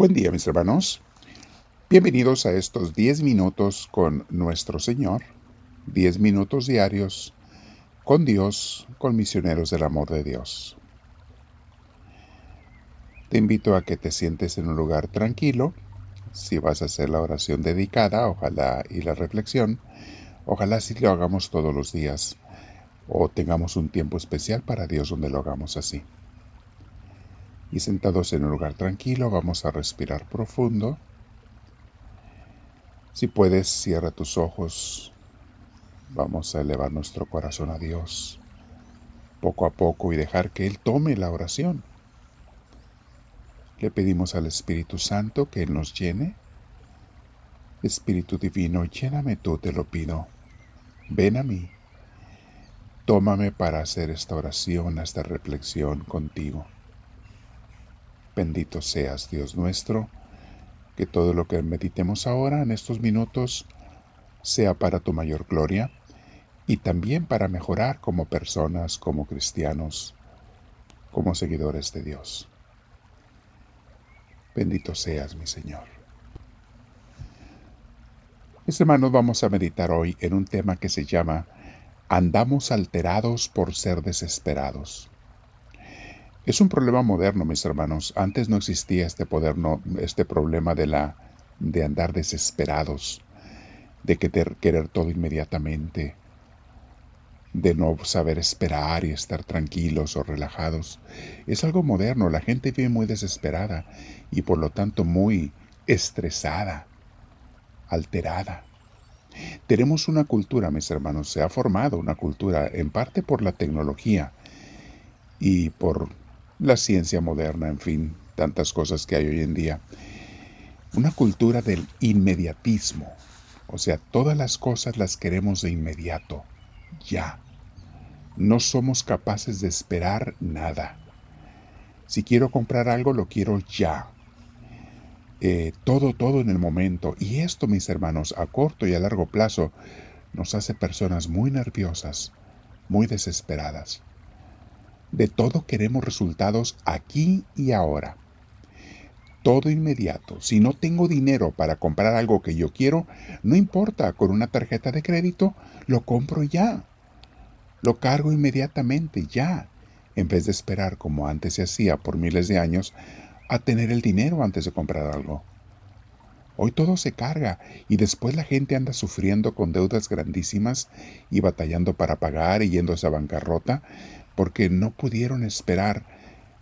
Buen día mis hermanos. Bienvenidos a estos 10 minutos con nuestro Señor, 10 minutos diarios con Dios, con misioneros del amor de Dios. Te invito a que te sientes en un lugar tranquilo. Si vas a hacer la oración dedicada, ojalá y la reflexión, ojalá si lo hagamos todos los días o tengamos un tiempo especial para Dios donde lo hagamos así y sentados en un lugar tranquilo vamos a respirar profundo. Si puedes, cierra tus ojos. Vamos a elevar nuestro corazón a Dios poco a poco y dejar que Él tome la oración. Le pedimos al Espíritu Santo que Él nos llene. Espíritu Divino, lléname tú, te lo pido. Ven a mí. Tómame para hacer esta oración, esta reflexión contigo. Bendito seas, Dios nuestro, que todo lo que meditemos ahora en estos minutos sea para tu mayor gloria y también para mejorar como personas, como cristianos, como seguidores de Dios. Bendito seas, mi Señor. Mis hermanos, vamos a meditar hoy en un tema que se llama Andamos alterados por ser desesperados. Es un problema moderno, mis hermanos. Antes no existía este poder, no, este problema de la de andar desesperados, de querer todo inmediatamente, de no saber esperar y estar tranquilos o relajados. Es algo moderno, la gente vive muy desesperada y por lo tanto muy estresada, alterada. Tenemos una cultura, mis hermanos, se ha formado una cultura en parte por la tecnología y por la ciencia moderna, en fin, tantas cosas que hay hoy en día. Una cultura del inmediatismo, o sea, todas las cosas las queremos de inmediato, ya. No somos capaces de esperar nada. Si quiero comprar algo, lo quiero ya. Eh, todo, todo en el momento. Y esto, mis hermanos, a corto y a largo plazo, nos hace personas muy nerviosas, muy desesperadas. De todo queremos resultados aquí y ahora. Todo inmediato. Si no tengo dinero para comprar algo que yo quiero, no importa, con una tarjeta de crédito lo compro ya. Lo cargo inmediatamente ya, en vez de esperar como antes se hacía por miles de años a tener el dinero antes de comprar algo. Hoy todo se carga y después la gente anda sufriendo con deudas grandísimas y batallando para pagar y yéndose a bancarrota porque no pudieron esperar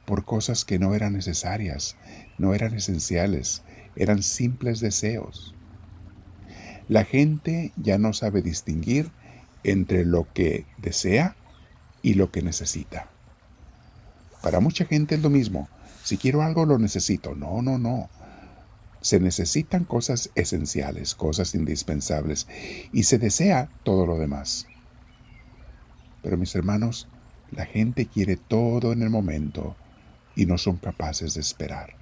por cosas que no eran necesarias, no eran esenciales, eran simples deseos. La gente ya no sabe distinguir entre lo que desea y lo que necesita. Para mucha gente es lo mismo. Si quiero algo, lo necesito. No, no, no. Se necesitan cosas esenciales, cosas indispensables, y se desea todo lo demás. Pero mis hermanos, la gente quiere todo en el momento y no son capaces de esperar.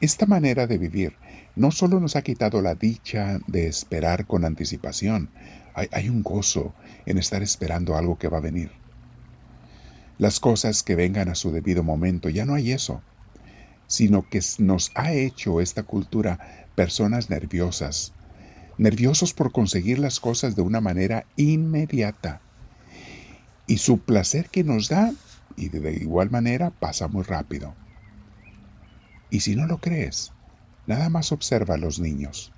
Esta manera de vivir no solo nos ha quitado la dicha de esperar con anticipación, hay, un gozo en estar esperando algo que va a venir. Las cosas que vengan a su debido momento, ya no hay eso, sino que nos ha hecho esta cultura personas nerviosas, nerviosos por conseguir las cosas de una manera inmediata y su placer que nos da, y de igual manera, pasa muy rápido. Y si no lo crees, nada más observa a los niños.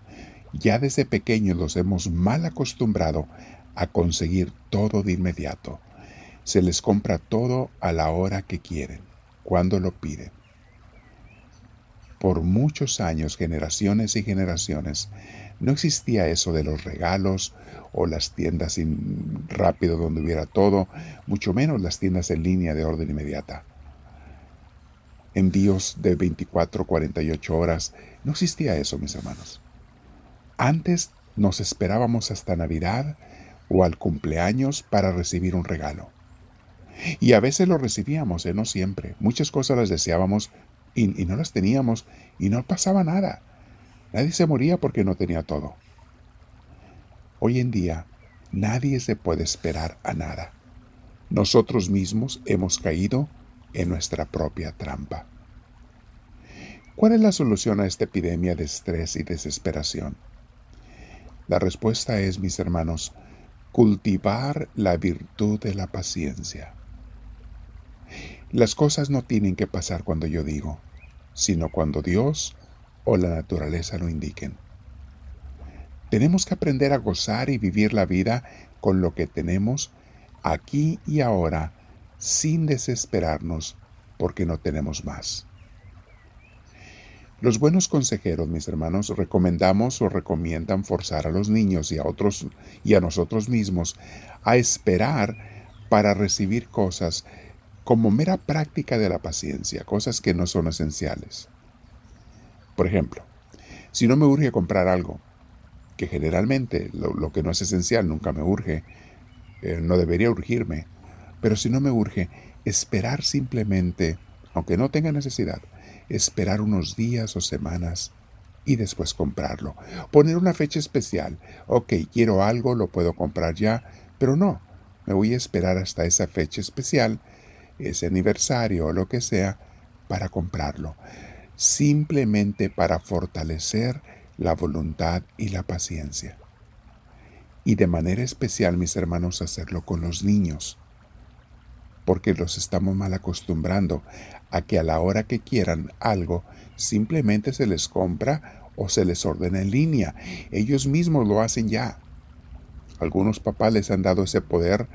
Ya desde pequeños los hemos mal acostumbrado a conseguir todo de inmediato. Se les compra todo a la hora que quieren, cuando lo piden. Por muchos años, generaciones y generaciones, no existía eso de los regalos o las tiendas rápido donde hubiera todo, mucho menos las tiendas en línea de orden inmediata. Envíos de 24, 48 horas, no existía eso, mis hermanos. Antes nos esperábamos hasta Navidad o al cumpleaños para recibir un regalo. Y a veces lo recibíamos, ¿eh? no siempre. Muchas cosas las deseábamos y no las teníamos y no pasaba nada. Nadie se moría porque no tenía todo. Hoy en día, nadie se puede esperar a nada. Nosotros mismos hemos caído en nuestra propia trampa. ¿Cuál es la solución a esta epidemia de estrés y desesperación? La respuesta es, mis hermanos, cultivar la virtud de la paciencia. Las cosas no tienen que pasar cuando yo digo, sino cuando Dios o la naturaleza lo indiquen. Tenemos que aprender a gozar y vivir la vida con lo que tenemos aquí y ahora sin desesperarnos porque no tenemos más. Los buenos consejeros, mis hermanos, recomendamos o recomiendan forzar a los niños y a otros y a nosotros mismos a esperar para recibir cosas como mera práctica de la paciencia, cosas que no son esenciales. Por ejemplo, si no me urge comprar algo, que generalmente lo, que no es esencial nunca me urge, eh, no debería urgirme, pero si no me urge, esperar simplemente, aunque no tenga necesidad, esperar unos días o semanas y después comprarlo. Poner una fecha especial. Ok, quiero algo, lo puedo comprar ya, pero no, me voy a esperar hasta esa fecha especial, ese aniversario o lo que sea, para comprarlo. Simplemente para fortalecer la voluntad y la paciencia. Y de manera especial, mis hermanos, hacerlo con los niños porque los estamos mal acostumbrando a que a la hora que quieran algo simplemente se les compra o se les ordena en línea. Ellos mismos lo hacen ya. Algunos papás les han dado ese poder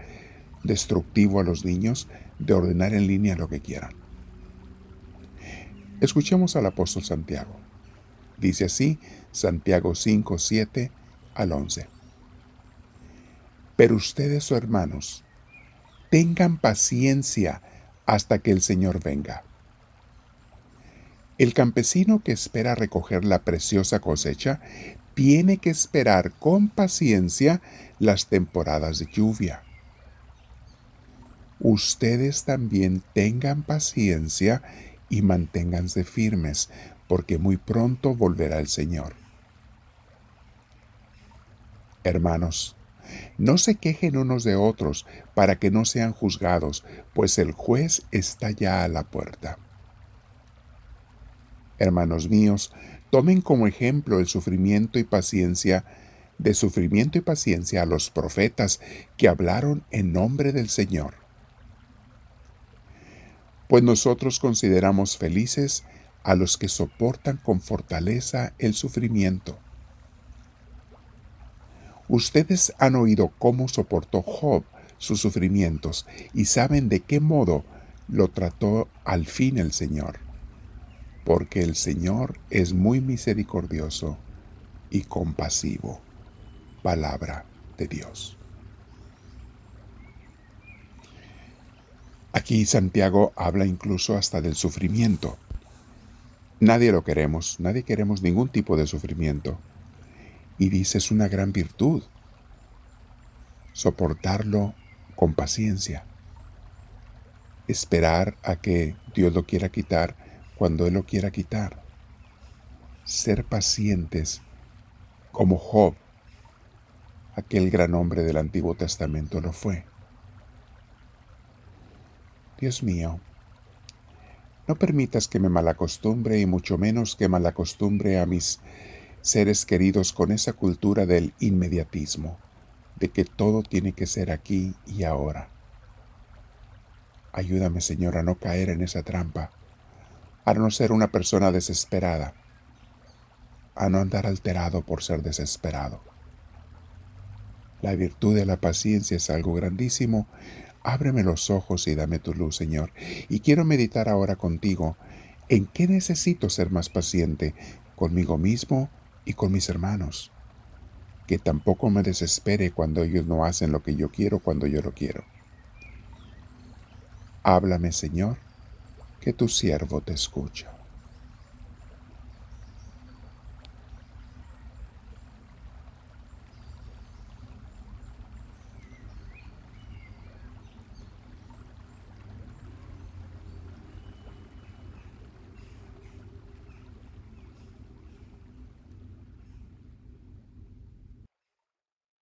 destructivo a los niños de ordenar en línea lo que quieran. Escuchemos al apóstol Santiago. Dice así Santiago 5, 7 al 11. Pero ustedes, oh hermanos, tengan paciencia hasta que el Señor venga. El campesino que espera recoger la preciosa cosecha tiene que esperar con paciencia las temporadas de lluvia. Ustedes también tengan paciencia y manténganse firmes, porque muy pronto volverá el Señor. Hermanos, no se quejen unos de otros para que no sean juzgados, pues el juez está ya a la puerta. Hermanos míos, tomen como ejemplo el sufrimiento y paciencia de sufrimiento y paciencia a los profetas que hablaron en nombre del Señor. Pues nosotros consideramos felices a los que soportan con fortaleza el sufrimiento Ustedes han oído cómo soportó Job sus sufrimientos y saben de qué modo lo trató al fin el Señor. Porque el Señor es muy misericordioso y compasivo. Palabra de Dios. Aquí Santiago habla incluso hasta del sufrimiento. Nadie lo queremos, nadie queremos ningún tipo de sufrimiento. Y dice, es una gran virtud soportarlo con paciencia, esperar a que Dios lo quiera quitar cuando Él lo quiera quitar, ser pacientes como Job, aquel gran hombre del Antiguo Testamento lo fue. Dios mío, no permitas que me malacostumbre y mucho menos que malacostumbre a mis seres queridos con esa cultura del inmediatismo, de que todo tiene que ser aquí y ahora. Ayúdame, Señor, a no caer en esa trampa, a no ser una persona desesperada, a no andar alterado por ser desesperado. La virtud de la paciencia es algo grandísimo. Ábreme los ojos y dame tu luz, Señor. Y quiero meditar ahora contigo en qué necesito ser más paciente conmigo mismo y con mis hermanos. Que tampoco me desespere cuando ellos no hacen lo que yo quiero cuando yo lo quiero. Háblame, Señor, que tu siervo te escucha.